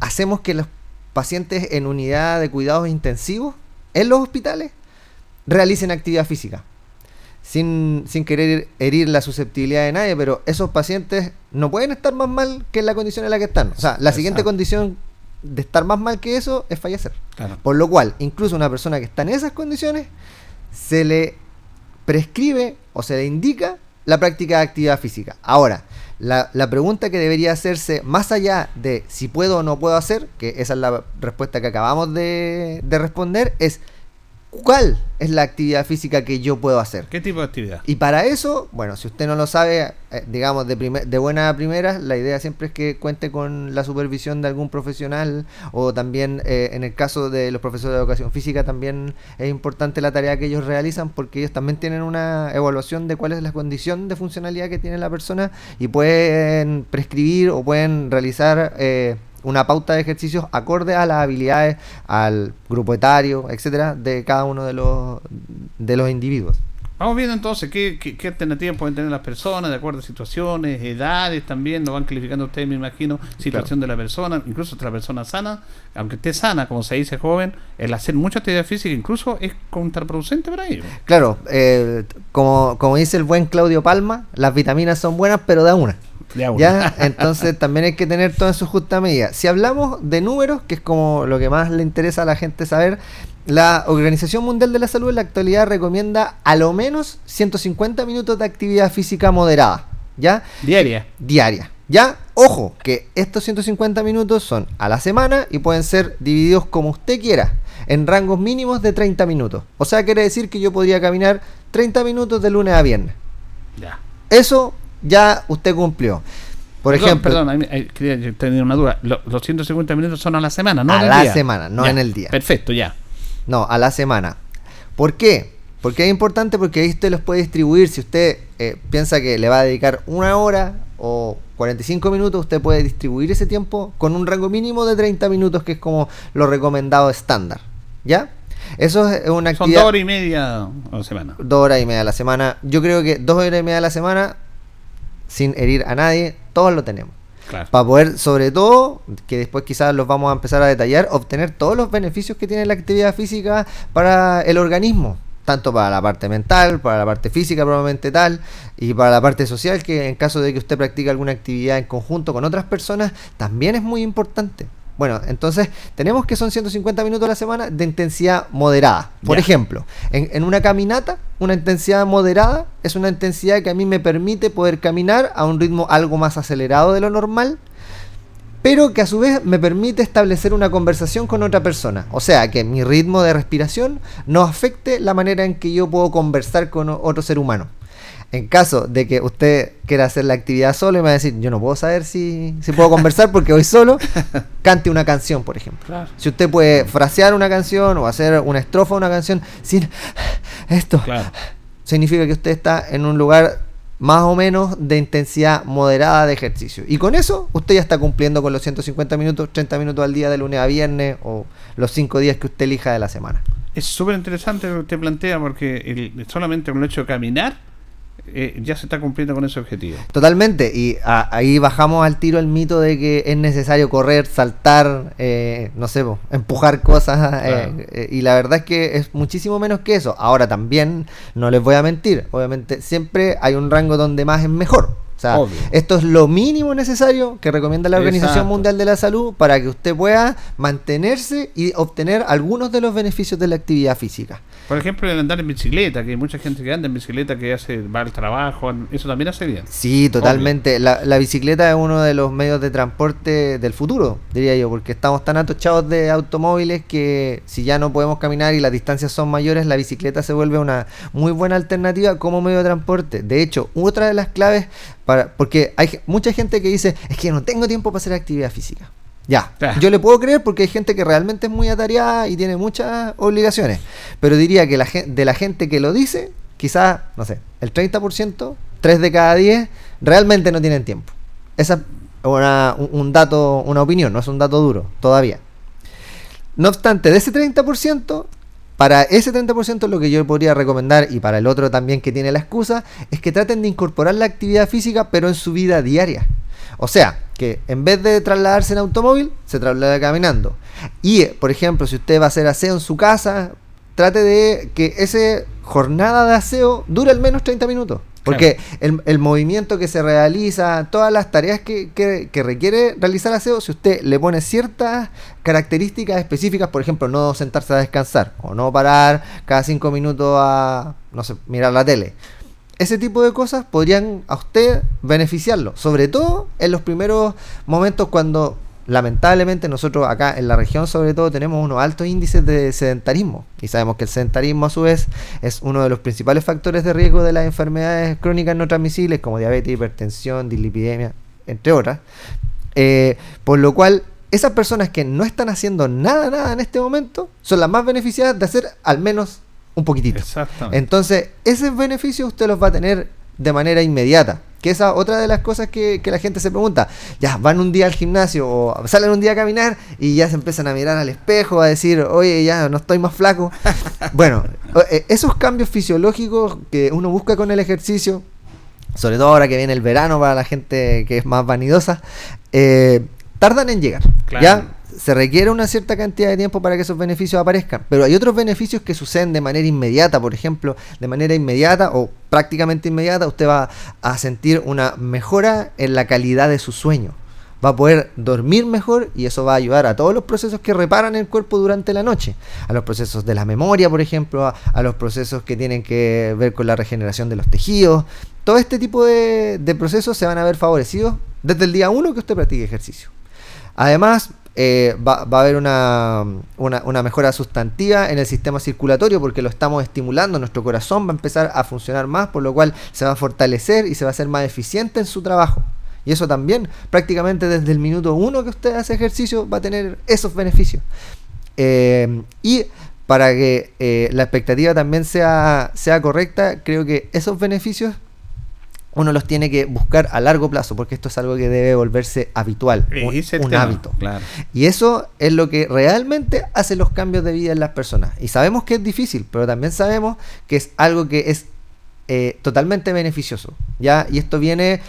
hacemos que los pacientes en unidad de cuidados intensivos en los hospitales realicen actividad física. Sin, sin querer herir la susceptibilidad de nadie, pero esos pacientes no pueden estar más mal que en la condición en la que están. O sea, la siguiente condición de estar más mal que eso es fallecer. Por lo cual, incluso una persona que está en esas condiciones, se le prescribe o se le indica la práctica de actividad física. Ahora, la, la, pregunta que debería hacerse, más allá de si puedo o no puedo hacer, que esa es la respuesta que acabamos de, de responder, es cuál es la actividad física que yo puedo hacer. ¿Qué tipo de actividad? Y para eso, bueno, si usted no lo sabe, eh, digamos, de, de buena primera, la idea siempre es que cuente con la supervisión de algún profesional o también eh, en el caso de los profesores de educación física también es importante la tarea que ellos realizan porque ellos también tienen una evaluación de cuál es la condición de funcionalidad que tiene la persona y pueden prescribir o pueden realizar... Eh, una pauta de ejercicios acorde a las habilidades, al grupo etario, etcétera, de cada uno de los, de los individuos. Vamos viendo entonces qué, qué, alternativas pueden tener las personas de acuerdo a situaciones, edades también, lo van calificando ustedes, me imagino, situación de la persona, incluso otra persona sana, aunque esté sana, como se dice joven, el hacer mucha actividad física incluso es contraproducente para ellos. Claro, eh, como, como dice el buen Claudio Palma, las vitaminas son buenas, pero da una. ¿Ya? Entonces también hay que tener todo en su justa medida. Si hablamos de números, que es como lo que más le interesa a la gente saber, la Organización Mundial de la Salud en la actualidad recomienda a lo menos 150 minutos de actividad física moderada. ¿Ya? Diaria. Diaria. ¿Ya? Ojo, que estos 150 minutos son a la semana y pueden ser divididos como usted quiera, en rangos mínimos de 30 minutos. O sea, quiere decir que yo podría caminar 30 minutos de lunes a viernes. Ya. Eso ya usted cumplió. Por ejemplo. Perdón, quería tener una duda. Los 150 minutos son a la semana, no a la semana, no en el día. Perfecto, ya. No, a la semana. ¿Por qué? Porque es importante porque ahí usted los puede distribuir. Si usted eh, piensa que le va a dedicar una hora o 45 minutos, usted puede distribuir ese tiempo con un rango mínimo de 30 minutos, que es como lo recomendado estándar. ¿Ya? Eso es una actividad. Son dos horas y media a la semana. Dos horas y media a la semana. Yo creo que dos horas y media a la semana sin herir a nadie, todos lo tenemos. Para poder, sobre todo, que después quizás los vamos a empezar a detallar, obtener todos los beneficios que tiene la actividad física para el organismo, tanto para la parte mental, para la parte física probablemente tal, y para la parte social, que en caso de que usted practique alguna actividad en conjunto con otras personas, también es muy importante. Bueno, entonces tenemos que son 150 minutos a la semana de intensidad moderada. Por ejemplo, en, una caminata, una intensidad moderada es una intensidad que a mí me permite poder caminar a un ritmo algo más acelerado de lo normal, pero que a su vez me permite establecer una conversación con otra persona. O sea, que mi ritmo de respiración no afecte la manera en que yo puedo conversar con otro ser humano. En caso de que usted quiera hacer la actividad solo y me va a decir, yo no puedo saber si, si puedo conversar porque voy solo, cante una canción, por ejemplo. Si usted puede frasear una canción o hacer una estrofa de una canción sin esto, significa que usted está en un lugar más o menos de intensidad moderada de ejercicio. Y con eso usted ya está cumpliendo con los 150 minutos, 30 minutos al día de lunes a viernes o los 5 días que usted elija de la semana. Es súper interesante lo que usted plantea porque solamente con el hecho de caminar eh, ya se está cumpliendo con ese objetivo. Totalmente, y ahí bajamos al tiro el mito de que es necesario correr, saltar, eh, no sé, empujar cosas, eh, y la verdad es que es muchísimo menos que eso. Ahora también, no les voy a mentir, obviamente siempre hay un rango donde más es mejor. O sea, esto es lo mínimo necesario que recomienda la Organización Mundial de la Salud para que usted pueda mantenerse y obtener algunos de los beneficios de la actividad física. Por ejemplo, el andar en bicicleta, que hay mucha gente que anda en bicicleta, que hace, va al trabajo, eso también hace bien. Sí, totalmente. La, bicicleta es uno de los medios de transporte del futuro, diría yo, porque estamos tan atochados de automóviles que si ya no podemos caminar y las distancias son mayores, la bicicleta se vuelve una muy buena alternativa como medio de transporte. De hecho, otra de las claves, para porque hay mucha gente que dice, es que no tengo tiempo para hacer actividad física. Ya, yo le puedo creer porque hay gente que realmente es muy atareada y tiene muchas obligaciones. Pero diría que la, de la gente que lo dice, quizás, no sé, el 30%, 3 de cada 10, realmente no tienen tiempo. Esa una, un, un dato, una opinión, no es un dato duro todavía. No obstante, de ese 30%, para ese 30% lo que yo podría recomendar y para el otro también que tiene la excusa es que traten de incorporar la actividad física pero en su vida diaria. O sea, que en vez de trasladarse en automóvil, se traslada caminando. Y, por ejemplo, si usted va a hacer aseo en su casa, trate de que esa jornada de aseo dure al menos 30 minutos. Porque el, el movimiento que se realiza, todas las tareas que, que- que requiere realizar aseo, si usted le pone ciertas características específicas, por ejemplo, no sentarse a descansar o no parar cada cinco minutos a, no sé, mirar la tele. Ese tipo de cosas podrían a usted beneficiarlo, sobre todo en los primeros momentos cuando lamentablemente nosotros acá en la región sobre todo tenemos unos altos índices de sedentarismo y sabemos que el sedentarismo a su vez es uno de los principales factores de riesgo de las enfermedades crónicas no transmisibles como diabetes, hipertensión, dislipidemia, entre otras. Eh, por lo cual esas personas que no están haciendo nada, nada en este momento son las más beneficiadas de hacer al menos un poquitito. Exactamente. Entonces, esos beneficios usted los va a tener de manera inmediata. Que esa otra de las cosas que, que la gente se pregunta. Ya, van un día al gimnasio o salen un día a caminar y ya se empiezan a mirar al espejo, a decir, oye, ya no estoy más flaco. bueno, eh, esos cambios fisiológicos que uno busca con el ejercicio, sobre todo ahora que viene el verano para la gente que es más vanidosa, eh, tardan en llegar. Claro. ¿ya? Se requiere una cierta cantidad de tiempo para que esos beneficios aparezcan, pero hay otros beneficios que suceden de manera inmediata, por ejemplo, de manera inmediata o prácticamente inmediata, usted va a sentir una mejora en la calidad de su sueño. Va a poder dormir mejor y eso va a ayudar a todos los procesos que reparan el cuerpo durante la noche. A los procesos de la memoria, por ejemplo, a, los procesos que tienen que ver con la regeneración de los tejidos. Todo este tipo de, de procesos se van a ver favorecidos desde el día 1 que usted practique ejercicio. Además, eh, va, a haber una, una, una mejora sustantiva en el sistema circulatorio porque lo estamos estimulando, nuestro corazón va a empezar a funcionar más, por lo cual se va a fortalecer y se va a hacer más eficiente en su trabajo. Y eso también, prácticamente desde el minuto uno que usted hace ejercicio, va a tener esos beneficios. Eh, y para que eh, la expectativa también sea, sea correcta, creo que esos beneficios uno los tiene que buscar a largo plazo, porque esto es algo que debe volverse habitual, un, hábito. claro. Y eso es lo que realmente hace los cambios de vida en las personas. Y sabemos que es difícil, pero también sabemos que es algo que es eh, totalmente beneficioso. ¿ya? Y esto viene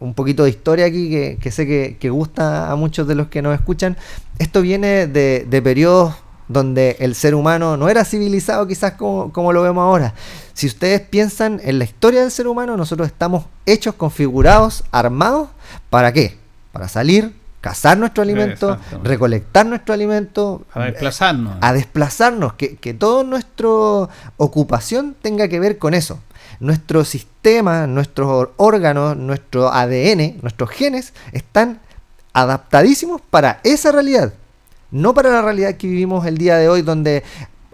un poquito de historia aquí que, que sé que, que gusta a muchos de los que nos escuchan. Esto viene de, de periodos donde el ser humano no era civilizado quizás como, como lo vemos ahora. Si ustedes piensan en la historia del ser humano, nosotros estamos hechos, configurados, armados, ¿para qué? Para salir, cazar nuestro alimento, recolectar nuestro alimento, A desplazarnos. a desplazarnos, que, que toda nuestra ocupación tenga que ver con eso. Nuestro sistema, nuestros órganos, nuestro ADN, nuestros genes están adaptadísimos para esa realidad, no para la realidad que vivimos el día de hoy, donde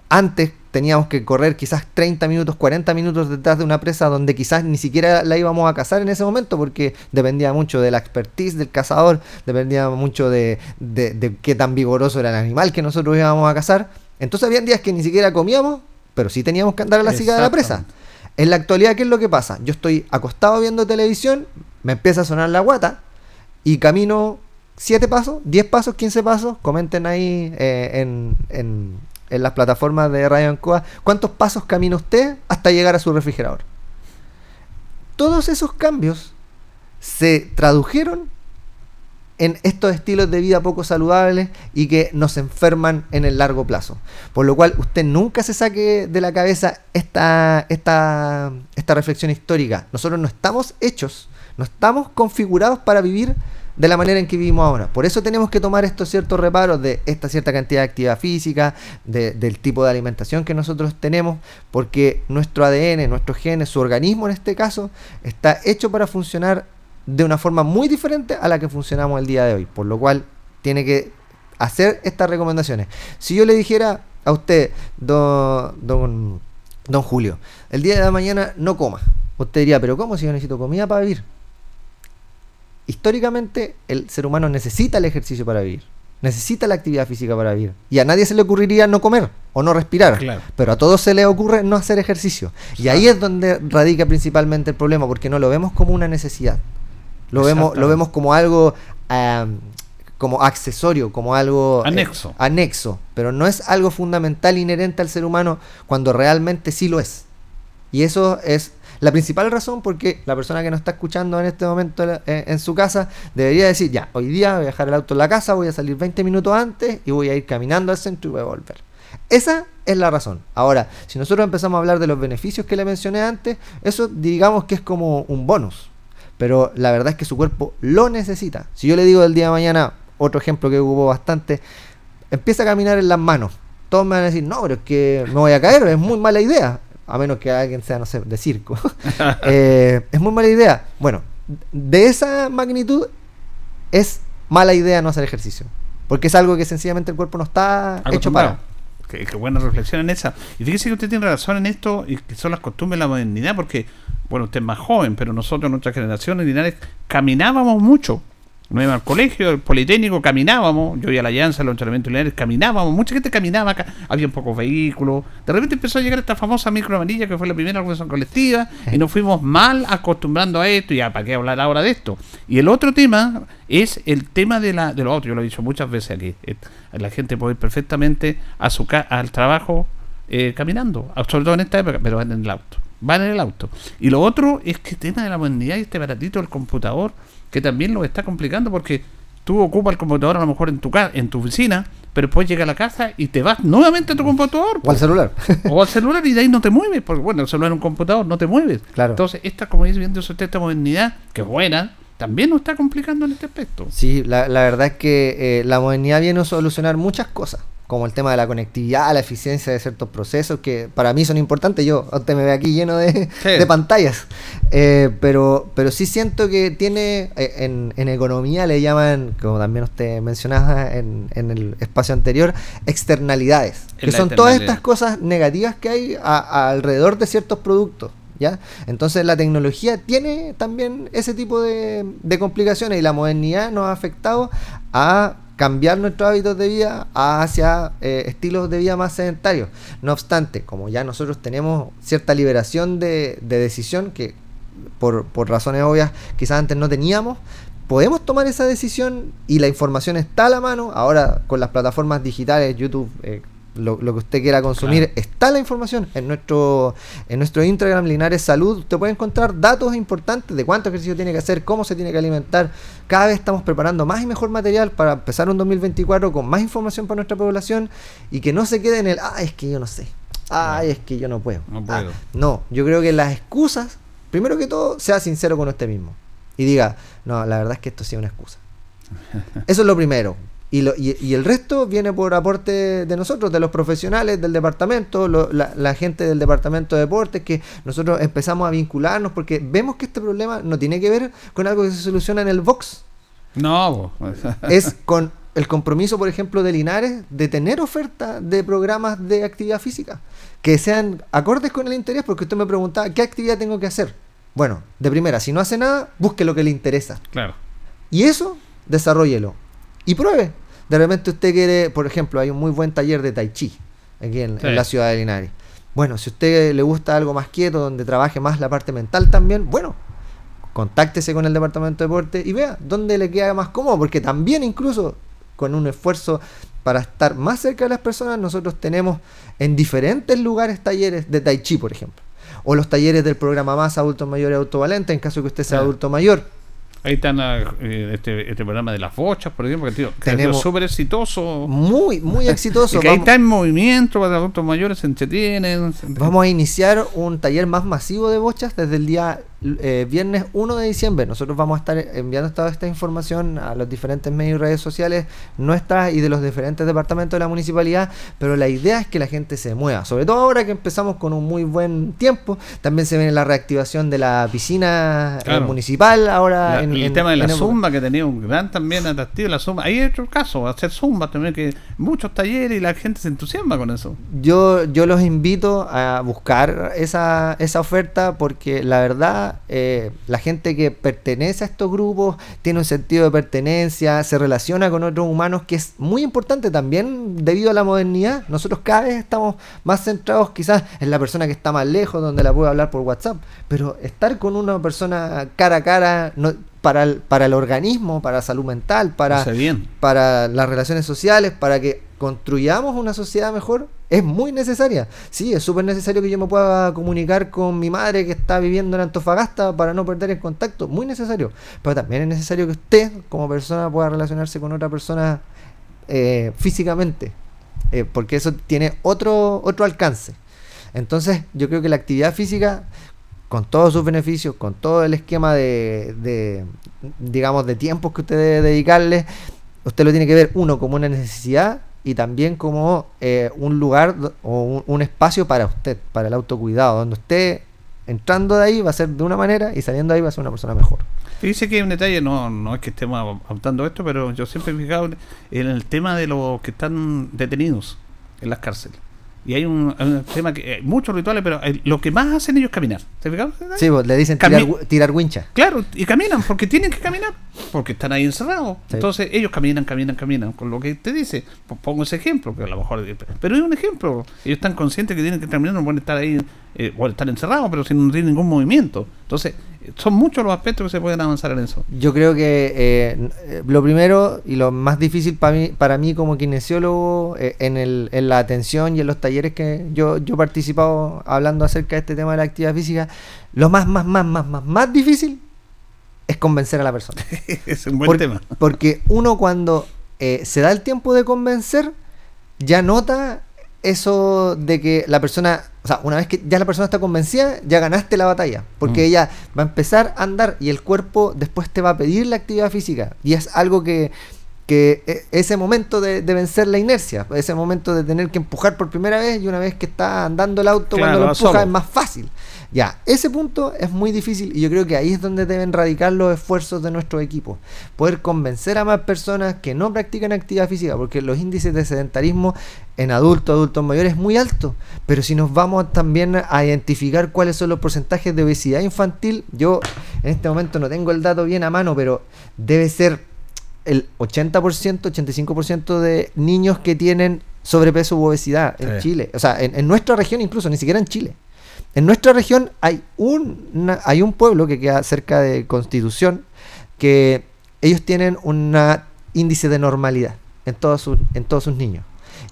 antes teníamos que correr quizás 30 minutos, 40 minutos detrás de una presa donde quizás ni siquiera la íbamos a cazar en ese momento porque dependía mucho de la expertise del cazador, dependía mucho de, de- de qué tan vigoroso era el animal que nosotros íbamos a cazar. Entonces habían días que ni siquiera comíamos, pero sí teníamos que andar a la siga de la presa. En la actualidad, ¿qué es lo que pasa? Yo estoy acostado viendo televisión, me empieza a sonar la guata y camino 7 pasos, 10 pasos, 15 pasos. Comenten ahí eh, en, en- en las plataformas de Radio Ancoa cuántos pasos camina usted hasta llegar a su refrigerador. Todos esos cambios se tradujeron en estos estilos de vida poco saludables y que nos enferman en el largo plazo. Por lo cual usted nunca se saque de la cabeza esta, esta, esta reflexión histórica. Nosotros no estamos hechos, no estamos configurados para vivir de la manera en que vivimos ahora. Por eso tenemos que tomar estos ciertos reparos de esta cierta cantidad de actividad física, de- del tipo de alimentación que nosotros tenemos, porque nuestro ADN, nuestros genes, su organismo en este caso, está hecho para funcionar de una forma muy diferente a la que funcionamos el día de hoy. Por lo cual tiene que hacer estas recomendaciones. Si yo le dijera a usted, don, don, don Julio, el día de la mañana no coma, usted diría, pero ¿cómo si yo necesito comida para vivir? Históricamente el ser humano necesita el ejercicio para vivir, necesita la actividad física para vivir. Y a nadie se le ocurriría no comer o no respirar, Claro. pero a todos se le ocurre no hacer ejercicio. Y ahí es donde radica principalmente el problema, porque no lo vemos como una necesidad. Lo vemos, lo vemos como algo como accesorio, como algo eh, anexo. anexo, pero no es algo fundamental inherente al ser humano cuando realmente sí lo es. Y eso es la principal razón porque la persona que nos está escuchando en este momento eh, en su casa debería decir, ya, hoy día voy a dejar el auto en la casa, voy a salir 20 minutos antes y voy a ir caminando al centro y voy a volver. Esa es la razón. Ahora, si nosotros empezamos a hablar de los beneficios que le mencioné antes, eso digamos que es como un bonus. Pero la verdad es que su cuerpo lo necesita. Si yo le digo del día de mañana, otro ejemplo que hubo bastante, empieza a caminar en las manos. Todos me van a decir, no, pero es que me voy a caer, es muy mala idea. A menos que alguien sea, no sé, de circo. Eh, es muy mala idea. Bueno, de esa magnitud es mala idea no hacer ejercicio. Porque es algo que sencillamente el cuerpo no está hecho para. Qué, buena reflexión en esa. Y fíjese que usted tiene razón en esto, y que son las costumbres de la modernidad, porque, bueno, usted es más joven, pero nosotros, nuestra generación en Linares, caminábamos mucho no iba al colegio, el Politécnico, caminábamos, yo iba a la Llanza, los entrenamientos lineales, caminábamos, mucha gente caminaba acá, había pocos vehículos, de repente empezó a llegar esta famosa micro amarilla que fue la primera organización colectiva y nos fuimos mal acostumbrando a esto, y ya, ¿para qué hablar ahora de esto? Y el otro tema es el tema de, la, de lo otro, yo lo he dicho muchas veces aquí, eh, la gente puede ir perfectamente a su al trabajo eh, caminando, sobre todo en esta época, pero van en el auto, van en el auto. Y lo otro es que el tema de la modernidad y este baratito del computador, que también lo está complicando porque tú ocupas el computador a lo mejor en tu casa, en tu oficina, pero después llega a la casa y te vas nuevamente a tu computador. O al celular. o al celular y de ahí no te mueves, porque bueno, el celular es un computador, no te mueves. Claro. Entonces, esta, como dice viendo usted, esta modernidad, que es buena, también nos está complicando en este aspecto. Sí, la, la verdad es que eh, la modernidad viene a solucionar muchas cosas como el tema de la conectividad, la eficiencia de ciertos procesos que para mí son importantes. Yo, usted me ve aquí lleno de, pantallas, eh, pero, pero sí siento que tiene, eh, en, en, economía le llaman, como también usted mencionaba en, en el espacio anterior, externalidades, que son todas estas cosas negativas que hay alrededor de ciertos productos. Entonces la tecnología tiene también ese tipo de, de complicaciones y la modernidad nos ha afectado a cambiar nuestros hábitos de vida hacia eh, estilos de vida más sedentarios. No obstante, como ya nosotros tenemos cierta liberación de, decisión que por, razones obvias quizás antes no teníamos, podemos tomar esa decisión y la información está a la mano. Ahora con las plataformas digitales, YouTube, eh, lo, que usted quiera consumir, está la información en nuestro, en nuestro Instagram Linares Salud. Usted puede encontrar datos importantes de cuánto ejercicio tiene que hacer, cómo se tiene que alimentar. Cada vez estamos preparando más y mejor material para empezar un 2024 con más información para nuestra población y que no se quede en el, ah, es que yo no sé, ah, es que yo no puedo. No, ah, puedo. no, yo creo que las excusas, primero que todo, sea sincero con usted mismo y diga, no, la verdad es que esto sí es una excusa. Eso es lo primero. Y, el resto viene por aporte de nosotros, de los profesionales del departamento, la, gente del departamento de deportes, que nosotros empezamos a vincularnos porque vemos que este problema no tiene que ver con algo que se soluciona en el box. No, es con el compromiso, por ejemplo, de Linares de tener oferta de programas de actividad física que sean acordes con el interés, porque usted me preguntaba, ¿qué actividad tengo que hacer? Bueno, de primera, si no hace nada, busque lo que le interesa. Claro. Y eso, desarrollelo. Y pruebe. De repente usted quiere, por ejemplo, hay un muy buen taller de Tai Chi aquí en, la ciudad de Linares. Bueno, si a usted le gusta algo más quieto, donde trabaje más la parte mental también, bueno, contáctese con el departamento de deporte y vea dónde le queda más cómodo, porque también incluso con un esfuerzo para estar más cerca de las personas, nosotros tenemos en diferentes lugares talleres de Tai Chi, por ejemplo. O los talleres del programa Más Adultos Mayores Autovalente, en caso que usted sea adulto mayor Ahí están eh, este, este, programa de las bochas, por ejemplo, que es súper exitoso. Muy, muy exitoso. y que ahí está en movimiento, para adultos mayores se entretienen. Vamos a iniciar un taller más masivo de bochas desde el día eh, viernes 1 de diciembre. Nosotros vamos a estar enviando toda esta información a los diferentes medios y redes sociales nuestras y de los diferentes departamentos de la municipalidad, pero la idea es que la gente se mueva, sobre todo ahora que empezamos con un muy buen tiempo. También se viene la reactivación de la piscina eh, municipal ahora. en, el tema de la zumba, que tenía un gran también atractivo, la zumba. Hay otro caso, hacer zumba también, que muchos talleres y la gente se entusiasma con eso. Yo, yo los invito a buscar esa, esa oferta porque la verdad eh, la gente que pertenece a estos grupos tiene un sentido de pertenencia, se relaciona con otros humanos, que es muy importante también debido a la modernidad. Nosotros cada vez estamos más centrados quizás en la persona que está más lejos, donde la puedo hablar por WhatsApp, pero estar con una persona cara a cara no, para el, para el organismo, para la salud mental, para, bien. para las relaciones sociales, para que construyamos una sociedad mejor, es muy necesaria. Sí, es súper necesario que yo me pueda comunicar con mi madre que está viviendo en Antofagasta para no perder el contacto, muy necesario. Pero también es necesario que usted, como persona, pueda relacionarse con otra persona eh, físicamente, eh, porque eso tiene otro, otro alcance. Entonces, yo creo que la actividad física, con todos sus beneficios, con todo el esquema de, digamos, de tiempos que usted debe dedicarle, usted lo tiene que ver, uno, como una necesidad y también como eh, un lugar o un, espacio para usted, para el autocuidado, donde usted entrando de ahí va a ser de una manera y saliendo de ahí va a ser una persona mejor. Dice que hay un detalle, no, no es que estemos optando esto, pero yo siempre he fijado en el tema de los que están detenidos en las cárceles. Y hay un, tema que. Hay muchos rituales, pero lo que más hacen ellos es caminar. ¿Te fijas? Sí, le dicen tirar, wincha. Claro, y caminan porque tienen que caminar, porque están ahí encerrados. Entonces ellos caminan, caminan, caminan. Con lo que te dice, pues pongo ese ejemplo, que a lo mejor. Pero es un ejemplo. Ellos están conscientes que tienen que caminar, no pueden estar ahí, eh, estar encerrados, pero sin no tienen ningún movimiento. Entonces, son muchos los aspectos que se pueden avanzar en eso. Yo creo que eh, lo primero y lo más difícil para mí, para mí como kinesiólogo eh, en, el, en la atención y en los talleres que yo, yo he participado hablando acerca de este tema de la actividad física, lo más, más, más, más, más, más difícil es convencer a la persona. es un buen tema. Porque uno cuando eh, se da el tiempo de convencer, ya nota eso de que la persona, o sea, una vez que ya la persona está convencida, ya ganaste la batalla, porque mm. ella va a empezar a andar y el cuerpo después te va a pedir la actividad física y es algo que, que e, ese momento de, vencer la inercia, ese momento de tener que empujar por primera vez y una vez que está andando el auto, cuando lo empuja es más fácil. Ya, ese punto es muy difícil y yo creo que ahí es donde deben radicar los esfuerzos de nuestro equipo. Poder convencer a más personas que no practican actividad física, porque los índices de sedentarismo en adultos, adultos mayores es muy alto. Pero si nos vamos también a identificar cuáles son los porcentajes de obesidad infantil, yo en este momento no tengo el dato bien a mano, pero debe ser el 80%, 85% de niños que tienen sobrepeso u obesidad en Chile. O sea, en nuestra región incluso, ni siquiera en Chile. En nuestra región hay un, hay un pueblo que queda cerca de Constitución que ellos tienen un índice de normalidad en todos sus, en todos sus niños.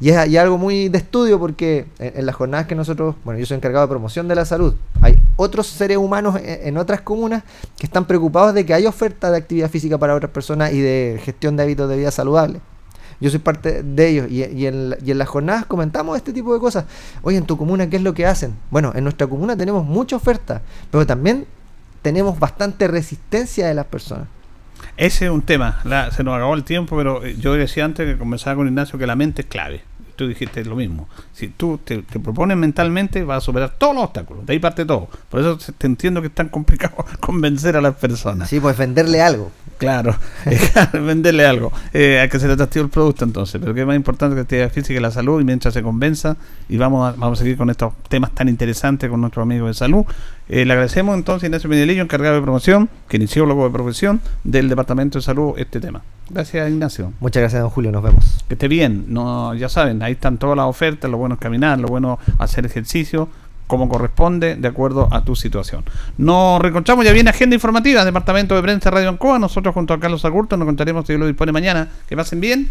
Y es algo muy de estudio porque en, las jornadas que nosotros, bueno, yo soy encargado de promoción de la salud, hay otros seres humanos en, otras comunas que están preocupados de que hay oferta de actividad física para otras personas y de gestión de hábitos de vida saludable. Yo soy parte de ellos y, y, en, y en las jornadas comentamos este tipo de cosas. Oye, en tu comuna, ¿qué es lo que hacen? Bueno, en nuestra comuna tenemos mucha oferta, pero también tenemos bastante resistencia de las personas. Ese es un tema. se nos acabó el tiempo, pero eh, yo decía antes que comenzaba con Ignacio que la mente es clave. Tú dijiste lo mismo. Si tú te, propones mentalmente, vas a superar todos los obstáculos. De ahí parte todo. Por eso te entiendo que es tan complicado convencer a las personas. Sí, pues venderle algo. Claro, venderle algo. Eh, hay que ser atractivo el producto entonces, pero que es más importante que la actividad física y la salud y mientras se convenza y vamos a, vamos a seguir con estos temas tan interesantes con nuestro amigo de salud. Eh, le agradecemos entonces a Ignacio Pinelillo, encargado de promoción, que inició luego de profesión del Departamento de Salud este tema. Gracias Ignacio. Muchas gracias don Julio, nos vemos. Que esté bien, no, ya saben, ahí están todas las ofertas, lo bueno es caminar, lo bueno hacer ejercicio como corresponde de acuerdo a tu situación. Nos reencontramos, ya viene agenda informativa, Departamento de Prensa Radio Ancoa. Nosotros junto a Carlos Agurto nos contaremos si lo dispone mañana. Que pasen bien.